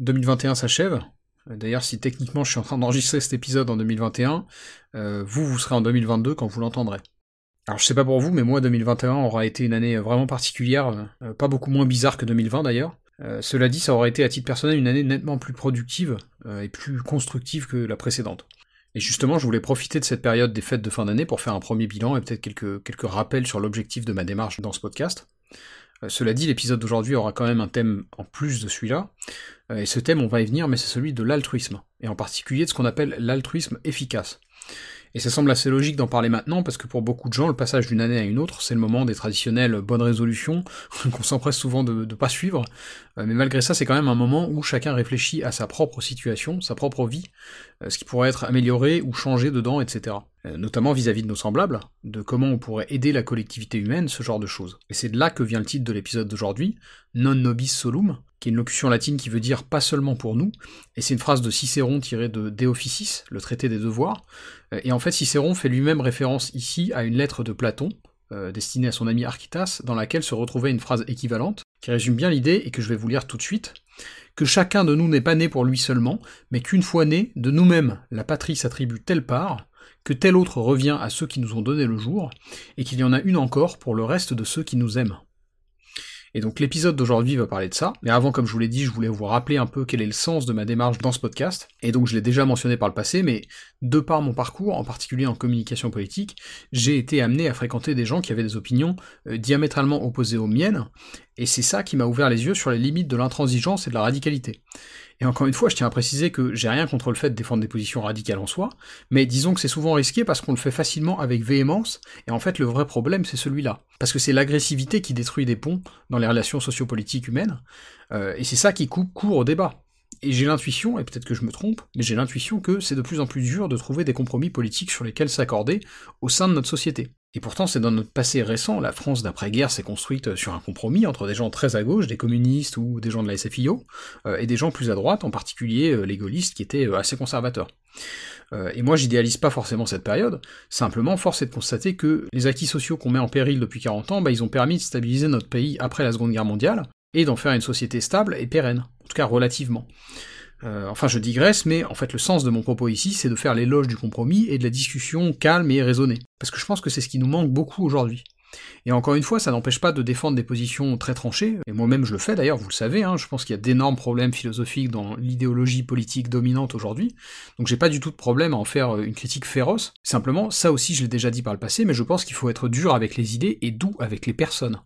2021 s'achève. D'ailleurs, si techniquement je suis en train d'enregistrer cet épisode en 2021, euh, vous, vous serez en 2022 quand vous l'entendrez. Alors je sais pas pour vous, mais moi 2021 aura été une année vraiment particulière, euh, pas beaucoup moins bizarre que 2020 d'ailleurs. Euh, cela dit, ça aurait été à titre personnel une année nettement plus productive et plus constructive que la précédente. Et justement, je voulais profiter de cette période des fêtes de fin d'année pour faire un premier bilan et peut-être quelques, quelques rappels sur l'objectif de ma démarche dans ce podcast. Euh, cela dit, l'épisode d'aujourd'hui aura quand même un thème en plus de celui-là, euh, et ce thème, on va y venir, mais c'est celui de l'altruisme, et en particulier de ce qu'on appelle l'altruisme efficace. Et ça semble assez logique d'en parler maintenant, parce que pour beaucoup de gens, le passage d'une année à une autre, c'est le moment des traditionnelles bonnes résolutions, qu'on s'empresse souvent de ne pas suivre, euh, mais malgré ça, c'est quand même un moment où chacun réfléchit à sa propre situation, sa propre vie, euh, ce qui pourrait être amélioré ou changé dedans, etc. Euh, notamment vis-à-vis de nos semblables, de comment on pourrait aider la collectivité humaine, ce genre de choses. Et c'est de là que vient le titre de l'épisode d'aujourd'hui, Non nobis solum, qui est une locution latine qui veut dire pas seulement pour nous, et c'est une phrase de Cicéron tirée de De Officis, le traité des devoirs, et en fait Cicéron fait lui-même référence ici à une lettre de Platon, destinée à son ami Architas, dans laquelle se retrouvait une phrase équivalente, qui résume bien l'idée et que je vais vous lire tout de suite, que chacun de nous n'est pas né pour lui seulement, mais qu'une fois né, de nous-mêmes, la patrie s'attribue telle part, que telle autre revient à ceux qui nous ont donné le jour, et qu'il y en a une encore pour le reste de ceux qui nous aiment. Et donc l'épisode d'aujourd'hui va parler de ça, mais avant, comme je vous l'ai dit, je voulais vous rappeler un peu quel est le sens de ma démarche dans ce podcast, et donc je l'ai déjà mentionné par le passé, mais de par mon parcours, en particulier en communication politique, j'ai été amené à fréquenter des gens qui avaient des opinions euh, diamétralement opposées aux miennes, et c'est ça qui m'a ouvert les yeux sur les limites de l'intransigeance et de la radicalité. Et encore une fois, je tiens à préciser que j'ai rien contre le fait de défendre des positions radicales en soi, mais disons que c'est souvent risqué parce qu'on le fait facilement avec véhémence, et en fait le vrai problème c'est celui-là. Parce que c'est l'agressivité qui détruit des ponts dans les relations sociopolitiques humaines, euh, et c'est ça qui court au débat. Et j'ai l'intuition, et peut-être que je me trompe, mais j'ai l'intuition que c'est de plus en plus dur de trouver des compromis politiques sur lesquels s'accorder au sein de notre société. Et pourtant, c'est dans notre passé récent, la France d'après-guerre s'est construite sur un compromis entre des gens très à gauche, des communistes ou des gens de la SFIO, euh, et des gens plus à droite, en particulier euh, les gaullistes qui étaient euh, assez conservateurs. et moi, j'idéalise pas forcément cette période, simplement, force est de constater que les acquis sociaux qu'on met en péril depuis 40 ans, bah, ils ont permis de stabiliser notre pays après la Seconde Guerre mondiale, et d'en faire une société stable et pérenne, en tout cas relativement. Euh, enfin, je digresse, mais en fait, le sens de mon propos ici, c'est de faire l'éloge du compromis et de la discussion calme et raisonnée. Parce que je pense que c'est ce qui nous manque beaucoup aujourd'hui. Et encore une fois, ça n'empêche pas de défendre des positions très tranchées, et moi-même je le fais d'ailleurs, vous le savez, hein, je pense qu'il y a d'énormes problèmes philosophiques dans l'idéologie politique dominante aujourd'hui, donc j'ai pas du tout de problème à en faire une critique féroce, simplement, ça aussi je l'ai déjà dit par le passé, mais je pense qu'il faut être dur avec les idées et doux avec les personnes.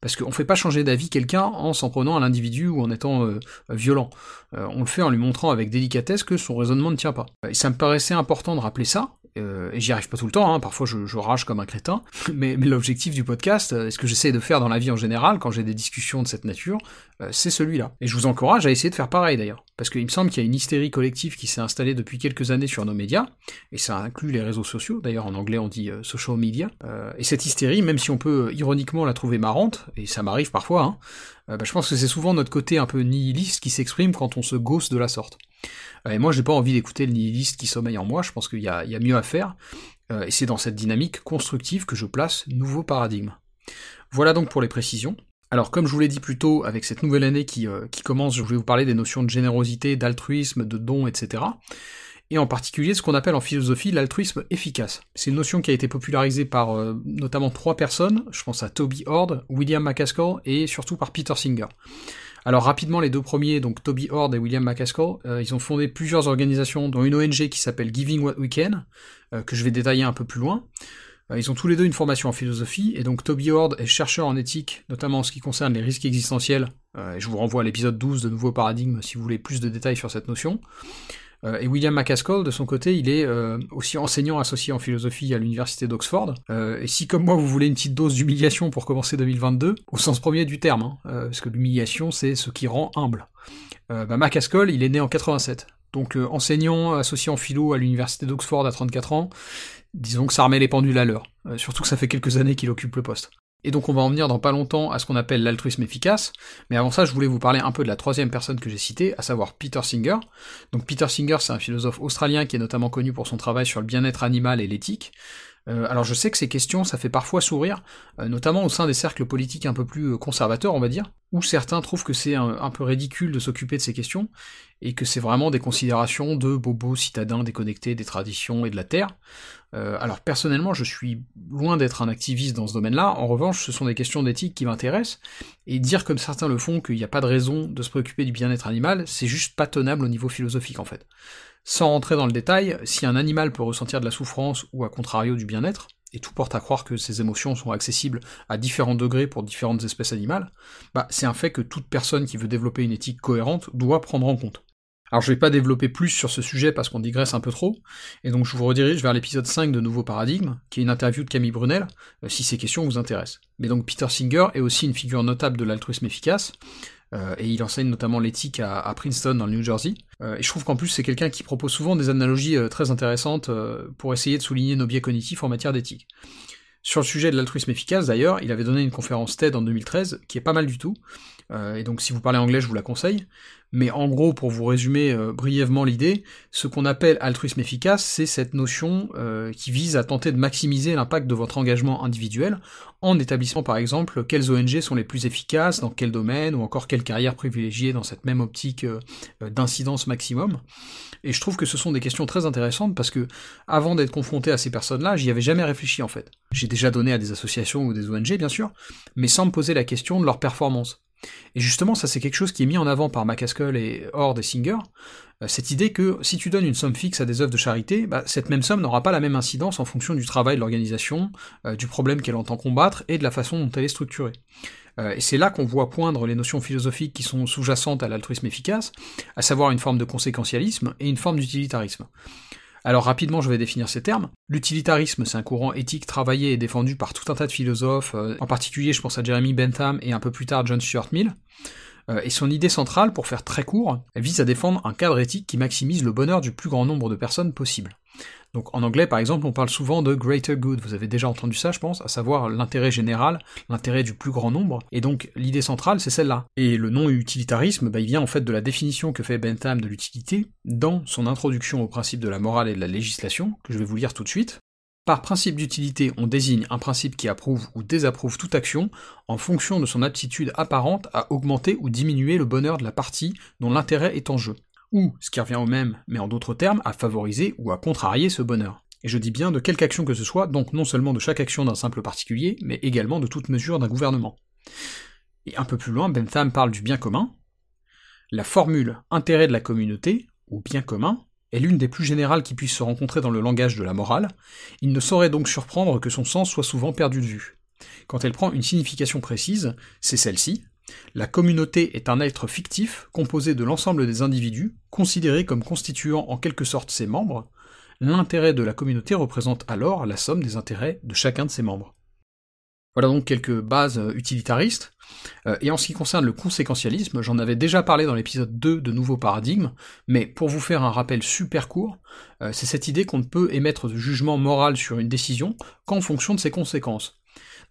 Parce qu'on ne fait pas changer d'avis quelqu'un en s'en prenant à l'individu ou en étant euh, violent. Euh, on le fait en lui montrant avec délicatesse que son raisonnement ne tient pas. Et ça me paraissait important de rappeler ça, euh, et j'y arrive pas tout le temps, hein, parfois je, rage comme un crétin, mais, l'objectif du podcast, et ce que j'essaie de faire dans la vie en général, quand j'ai des discussions de cette nature, c'est celui-là. Et je vous encourage à essayer de faire pareil d'ailleurs, parce qu'il me semble qu'il y a une hystérie collective qui s'est installée depuis quelques années sur nos médias, et ça inclut les réseaux sociaux, d'ailleurs en anglais on dit social media, et cette hystérie, même si on peut ironiquement la trouver marrante, et ça m'arrive parfois, hein, euh, bah, je pense que c'est souvent notre côté un peu nihiliste qui s'exprime quand on se gosse de la sorte. Euh, et moi, j'ai pas envie d'écouter le nihiliste qui sommeille en moi, je pense qu'il y, a mieux à faire, euh, et c'est dans cette dynamique constructive que je place nouveau paradigme. Voilà donc pour les précisions. Alors, comme je vous l'ai dit plus tôt, avec cette nouvelle année qui, qui commence, je voulais vous parler des notions de générosité, d'altruisme, de don, etc et en particulier ce qu'on appelle en philosophie l'altruisme efficace. C'est une notion qui a été popularisée par euh, notamment trois personnes, je pense à Toby Ord, William McCaskill et surtout par Peter Singer. Alors rapidement les deux premiers, donc Toby Ord et William McCaskill, euh, ils ont fondé plusieurs organisations, dont une ONG qui s'appelle Giving What We Can, euh, que je vais détailler un peu plus loin. Ils ont tous les deux une formation en philosophie, et donc Toby Ord est chercheur en éthique, notamment en ce qui concerne les risques existentiels, et je vous renvoie à l'épisode 12 de Nouveau Paradigme si vous voulez plus de détails sur cette notion. Euh, et William McCaskill, de son côté, il est euh, aussi enseignant associé en philosophie à l'université d'Oxford. Euh, et si, comme moi, vous voulez une petite dose d'humiliation pour commencer 2022, au sens premier du terme, hein, parce que l'humiliation, c'est ce qui rend humble. bah, il est né en 87. Donc enseignant associé en philo à l'université d'Oxford à 34 ans, disons que ça remet les pendules à l'heure. surtout que ça fait quelques années qu'il occupe le poste. Et donc on va en venir dans pas longtemps à ce qu'on appelle l'altruisme efficace, mais avant ça je voulais vous parler un peu de la troisième personne que j'ai citée, à savoir Peter Singer. Donc Peter Singer c'est un philosophe australien qui est notamment connu pour son travail sur le bien-être animal et l'éthique. Euh, alors je sais que ces questions, ça fait parfois sourire, euh, notamment au sein des cercles politiques un peu plus euh, conservateurs, on va dire, où certains trouvent que c'est un, peu ridicule de s'occuper de ces questions, et que c'est vraiment des considérations de bobos citadins déconnectés des traditions et de la terre. alors personnellement, je suis loin d'être un activiste dans ce domaine-là, en revanche, ce sont des questions d'éthique qui m'intéressent, et dire comme certains le font qu'il n'y a pas de raison de se préoccuper du bien-être animal, c'est juste pas tenable au niveau philosophique en fait. Sans rentrer dans le détail, si un animal peut ressentir de la souffrance ou à contrario du bien-être, et tout porte à croire que ces émotions sont accessibles à différents degrés pour différentes espèces animales, bah c'est un fait que toute personne qui veut développer une éthique cohérente doit prendre en compte. Alors je vais pas développer plus sur ce sujet parce qu'on digresse un peu trop, et donc je vous redirige vers l'épisode 5 de Nouveau Paradigme, qui est une interview de Camille Brunel, euh, si ces questions vous intéressent. Mais donc Peter Singer est aussi une figure notable de l'altruisme efficace, euh, et il enseigne notamment l'éthique à, Princeton dans le New Jersey. Euh, et je trouve qu'en plus c'est quelqu'un qui propose souvent des analogies euh, très intéressantes pour essayer de souligner nos biais cognitifs en matière d'éthique. Sur le sujet de l'altruisme efficace d'ailleurs, il avait donné une conférence TED en 2013 qui est pas mal du tout, et donc si vous parlez anglais je vous la conseille, mais en gros, pour vous résumer euh, brièvement l'idée, ce qu'on appelle altruisme efficace, c'est cette notion euh, qui vise à tenter de maximiser l'impact de votre engagement individuel en établissant par exemple quelles ONG sont les plus efficaces, dans quel domaine, ou encore quelle carrière privilégiée dans cette même optique euh, d'incidence maximum. Et je trouve que ce sont des questions très intéressantes parce que, avant d'être confronté à ces personnes-là, j'y avais jamais réfléchi en fait. J'ai déjà donné à des associations ou des ONG, bien sûr, mais sans me poser la question de leur performance. Et justement, ça c'est quelque chose qui est mis en avant par McCaskill et Horde et Singer, euh, cette idée que si tu donnes une somme fixe à des œuvres de charité, bah, cette même somme n'aura pas la même incidence en fonction du travail de l'organisation, euh, du problème qu'elle entend combattre et de la façon dont elle est structurée. Euh, et c'est là qu'on voit poindre les notions philosophiques qui sont sous-jacentes à l'altruisme efficace, à savoir une forme de conséquentialisme et une forme d'utilitarisme. Alors rapidement, je vais définir ces termes. L'utilitarisme, c'est un courant éthique travaillé et défendu par tout un tas de philosophes, euh, en particulier je pense à Jeremy Bentham et un peu plus tard John Stuart Mill. Euh, et son idée centrale, pour faire très court, vise à défendre un cadre éthique qui maximise le bonheur du plus grand nombre de personnes possible. Donc en anglais, par exemple, on parle souvent de greater good. Vous avez déjà entendu ça, je pense, à savoir l'intérêt général, l'intérêt du plus grand nombre. Et donc l'idée centrale, c'est celle-là. Et le non-utilitarisme, bah, il vient en fait de la définition que fait Bentham de l'utilité dans son introduction au principe de la morale et de la législation, que je vais vous lire tout de suite. Par principe d'utilité, on désigne un principe qui approuve ou désapprouve toute action en fonction de son aptitude apparente à augmenter ou diminuer le bonheur de la partie dont l'intérêt est en jeu ou, ce qui revient au même, mais en d'autres termes, à favoriser ou à contrarier ce bonheur. Et je dis bien de quelque action que ce soit, donc non seulement de chaque action d'un simple particulier, mais également de toute mesure d'un gouvernement. Et un peu plus loin, Bentham parle du bien commun. La formule intérêt de la communauté, ou bien commun, est l'une des plus générales qui puisse se rencontrer dans le langage de la morale, il ne saurait donc surprendre que son sens soit souvent perdu de vue. Quand elle prend une signification précise, c'est celle-ci, la communauté est un être fictif composé de l'ensemble des individus, considérés comme constituant en quelque sorte ses membres. L'intérêt de la communauté représente alors la somme des intérêts de chacun de ses membres. Voilà donc quelques bases euh, utilitaristes. Euh, et en ce qui concerne le conséquentialisme, j'en avais déjà parlé dans l'épisode 2 de Nouveau Paradigme, mais pour vous faire un rappel super court, euh, c'est cette idée qu'on ne peut émettre de jugement moral sur une décision qu'en fonction de ses conséquences.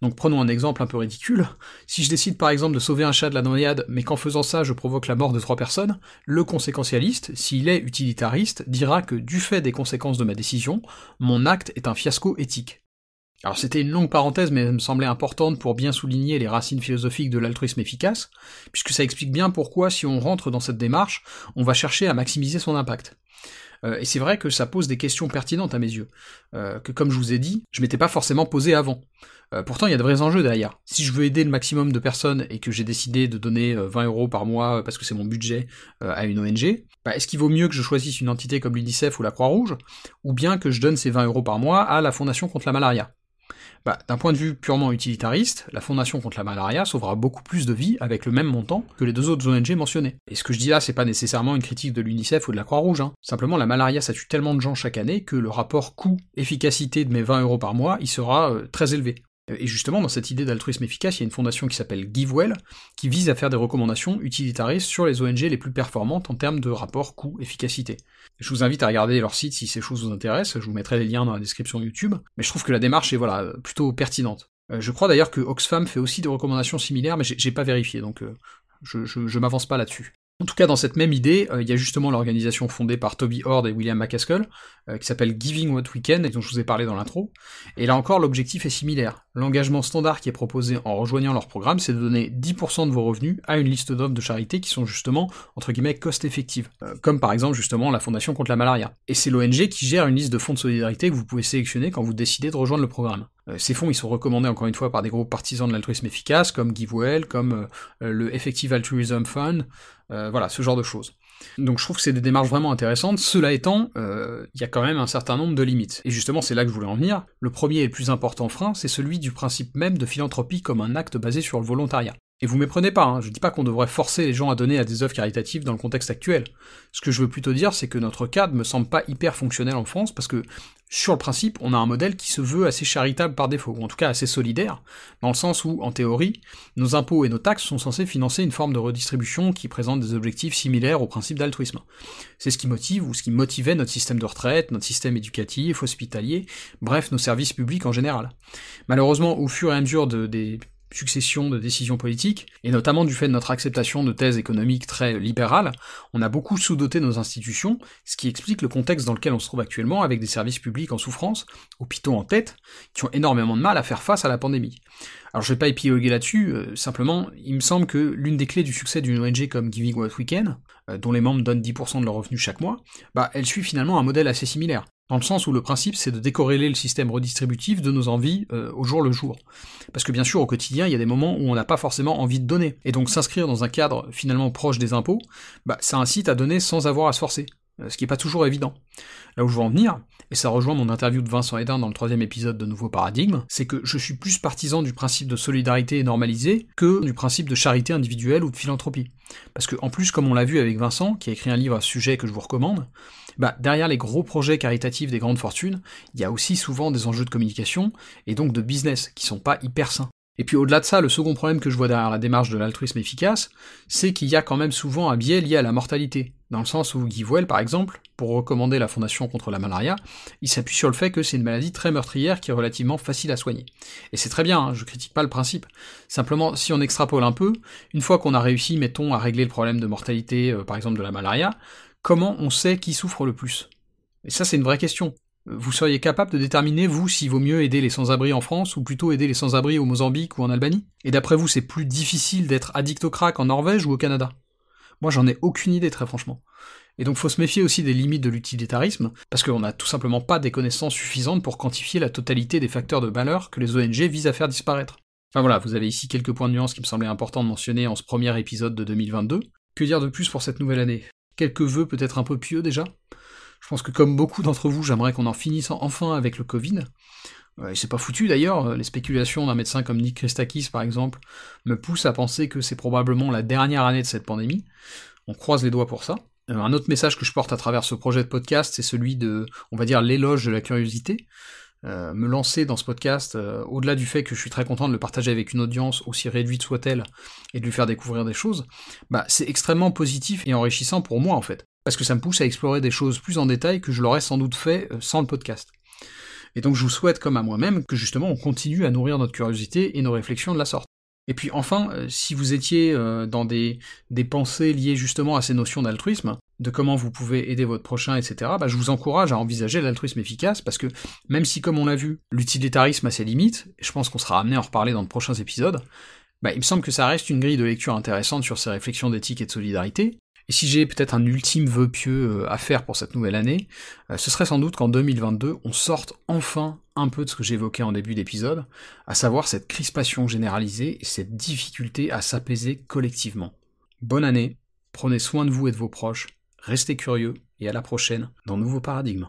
Donc prenons un exemple un peu ridicule. Si je décide par exemple de sauver un chat de la noyade, mais qu'en faisant ça je provoque la mort de trois personnes, le conséquentialiste, s'il est utilitariste, dira que du fait des conséquences de ma décision, mon acte est un fiasco éthique. Alors c'était une longue parenthèse, mais elle me semblait importante pour bien souligner les racines philosophiques de l'altruisme efficace, puisque ça explique bien pourquoi, si on rentre dans cette démarche, on va chercher à maximiser son impact. Euh, et c'est vrai que ça pose des questions pertinentes à mes yeux, euh, que comme je vous ai dit, je m'étais pas forcément posé avant. Euh, pourtant, il y a de vrais enjeux derrière. Si je veux aider le maximum de personnes et que j'ai décidé de donner 20 euros par mois parce que c'est mon budget à une ONG, bah, est-ce qu'il vaut mieux que je choisisse une entité comme l'UNICEF ou la Croix-Rouge, ou bien que je donne ces 20 euros par mois à la Fondation contre la malaria? Bah, D'un point de vue purement utilitariste, la Fondation contre la malaria sauvera beaucoup plus de vies avec le même montant que les deux autres ONG mentionnées. Et ce que je dis là, c'est pas nécessairement une critique de l'UNICEF ou de la Croix-Rouge, hein. simplement la malaria ça tue tellement de gens chaque année que le rapport coût-efficacité de mes 20 euros par mois, il sera euh, très élevé. Et justement, dans cette idée d'altruisme efficace, il y a une fondation qui s'appelle GiveWell, qui vise à faire des recommandations utilitaristes sur les ONG les plus performantes en termes de rapport coût-efficacité. Je vous invite à regarder leur site si ces choses vous intéressent, je vous mettrai les liens dans la description YouTube, mais je trouve que la démarche est voilà, plutôt pertinente. Euh, je crois d'ailleurs que Oxfam fait aussi des recommandations similaires, mais j'ai pas vérifié, donc euh, je, je m'avance pas là-dessus. En tout cas, dans cette même idée, euh, il y a justement l'organisation fondée par Toby Hord et William McCaskill, euh, qui s'appelle Giving What We Can, et dont je vous ai parlé dans l'intro. Et là encore, l'objectif est similaire. L'engagement standard qui est proposé en rejoignant leur programme, c'est de donner 10% de vos revenus à une liste d'offres de charité qui sont justement, entre guillemets, cost-effectives. Euh, comme par exemple, justement, la Fondation contre la malaria. Et c'est l'ONG qui gère une liste de fonds de solidarité que vous pouvez sélectionner quand vous décidez de rejoindre le programme. Ces fonds, ils sont recommandés encore une fois par des groupes partisans de l'altruisme efficace, comme GiveWell, comme le Effective Altruism Fund, euh, voilà, ce genre de choses. Donc je trouve que c'est des démarches vraiment intéressantes. Cela étant, euh, il y a quand même un certain nombre de limites. Et justement, c'est là que je voulais en venir. Le premier et le plus important frein, c'est celui du principe même de philanthropie comme un acte basé sur le volontariat. Et vous méprenez pas, hein, je dis pas qu'on devrait forcer les gens à donner à des œuvres caritatives dans le contexte actuel. Ce que je veux plutôt dire, c'est que notre cadre me semble pas hyper fonctionnel en France, parce que sur le principe, on a un modèle qui se veut assez charitable par défaut, ou en tout cas assez solidaire, dans le sens où, en théorie, nos impôts et nos taxes sont censés financer une forme de redistribution qui présente des objectifs similaires au principe d'altruisme. C'est ce qui motive, ou ce qui motivait notre système de retraite, notre système éducatif, hospitalier, bref, nos services publics en général. Malheureusement, au fur et à mesure de, des succession de décisions politiques, et notamment du fait de notre acceptation de thèses économiques très libérales, on a beaucoup sous-doté nos institutions, ce qui explique le contexte dans lequel on se trouve actuellement avec des services publics en souffrance, hôpitaux en tête, qui ont énormément de mal à faire face à la pandémie. Alors je vais pas épiloguer là-dessus, euh, simplement, il me semble que l'une des clés du succès d'une ONG comme Giving What We Can, euh, dont les membres donnent 10% de leurs revenus chaque mois, bah elle suit finalement un modèle assez similaire dans le sens où le principe c'est de décorréler le système redistributif de nos envies euh, au jour le jour. Parce que bien sûr au quotidien il y a des moments où on n'a pas forcément envie de donner, et donc s'inscrire dans un cadre finalement proche des impôts, bah, ça incite à donner sans avoir à se forcer, ce qui n'est pas toujours évident. Là où je veux en venir, et ça rejoint mon interview de Vincent Hedin dans le troisième épisode de Nouveau Paradigme, c'est que je suis plus partisan du principe de solidarité normalisée que du principe de charité individuelle ou de philanthropie. Parce que en plus, comme on l'a vu avec Vincent, qui a écrit un livre à ce sujet que je vous recommande, bah, derrière les gros projets caritatifs des grandes fortunes, il y a aussi souvent des enjeux de communication et donc de business qui sont pas hyper sains. Et puis au-delà de ça, le second problème que je vois derrière la démarche de l'altruisme efficace, c'est qu'il y a quand même souvent un biais lié à la mortalité, dans le sens où Guy Voel, par exemple, pour recommander la Fondation contre la malaria, il s'appuie sur le fait que c'est une maladie très meurtrière qui est relativement facile à soigner. Et c'est très bien, hein, je critique pas le principe. Simplement, si on extrapole un peu, une fois qu'on a réussi, mettons, à régler le problème de mortalité, euh, par exemple de la malaria, comment on sait qui souffre le plus? Et ça, c'est une vraie question. Vous seriez capable de déterminer, vous, s'il vaut mieux aider les sans-abri en France ou plutôt aider les sans-abri au Mozambique ou en Albanie? Et d'après vous, c'est plus difficile d'être addict au crack en Norvège ou au Canada? Moi, j'en ai aucune idée, très franchement. Et donc faut se méfier aussi des limites de l'utilitarisme, parce qu'on n'a tout simplement pas des connaissances suffisantes pour quantifier la totalité des facteurs de valeur que les ONG visent à faire disparaître. Enfin voilà, vous avez ici quelques points de nuance qui me semblaient importants de mentionner en ce premier épisode de 2022. Que dire de plus pour cette nouvelle année? Quelques vœux peut-être un peu pieux déjà? Je pense que comme beaucoup d'entre vous, j'aimerais qu'on en finisse enfin avec le Covid. Et c'est pas foutu d'ailleurs, les spéculations d'un médecin comme Nick Christakis par exemple me poussent à penser que c'est probablement la dernière année de cette pandémie. On croise les doigts pour ça. Euh, un autre message que je porte à travers ce projet de podcast, c'est celui de, on va dire, l'éloge de la curiosité. Euh, me lancer dans ce podcast, euh, au-delà du fait que je suis très content de le partager avec une audience aussi réduite soit-elle, et de lui faire découvrir des choses, bah c'est extrêmement positif et enrichissant pour moi en fait parce que ça me pousse à explorer des choses plus en détail que je l'aurais sans doute fait euh, sans le podcast. Et donc je vous souhaite, comme à moi-même, que justement on continue à nourrir notre curiosité et nos réflexions de la sorte. Et puis enfin, euh, si vous étiez euh, dans des, des pensées liées justement à ces notions d'altruisme, de comment vous pouvez aider votre prochain, etc., bah, je vous encourage à envisager l'altruisme efficace, parce que même si, comme on l'a vu, l'utilitarisme a ses limites, et je pense qu'on sera amené à en reparler dans de prochains épisodes, bah, il me semble que ça reste une grille de lecture intéressante sur ces réflexions d'éthique et de solidarité, et si j'ai peut-être un ultime vœu pieux euh, à faire pour cette nouvelle année, euh, ce serait sans doute qu'en 2022, on sorte enfin un peu de ce que j'évoquais en début d'épisode, à savoir cette crispation généralisée et cette difficulté à s'apaiser collectivement. Bonne année, prenez soin de vous et de vos proches, restez curieux, et à la prochaine dans Nouveau Paradigme.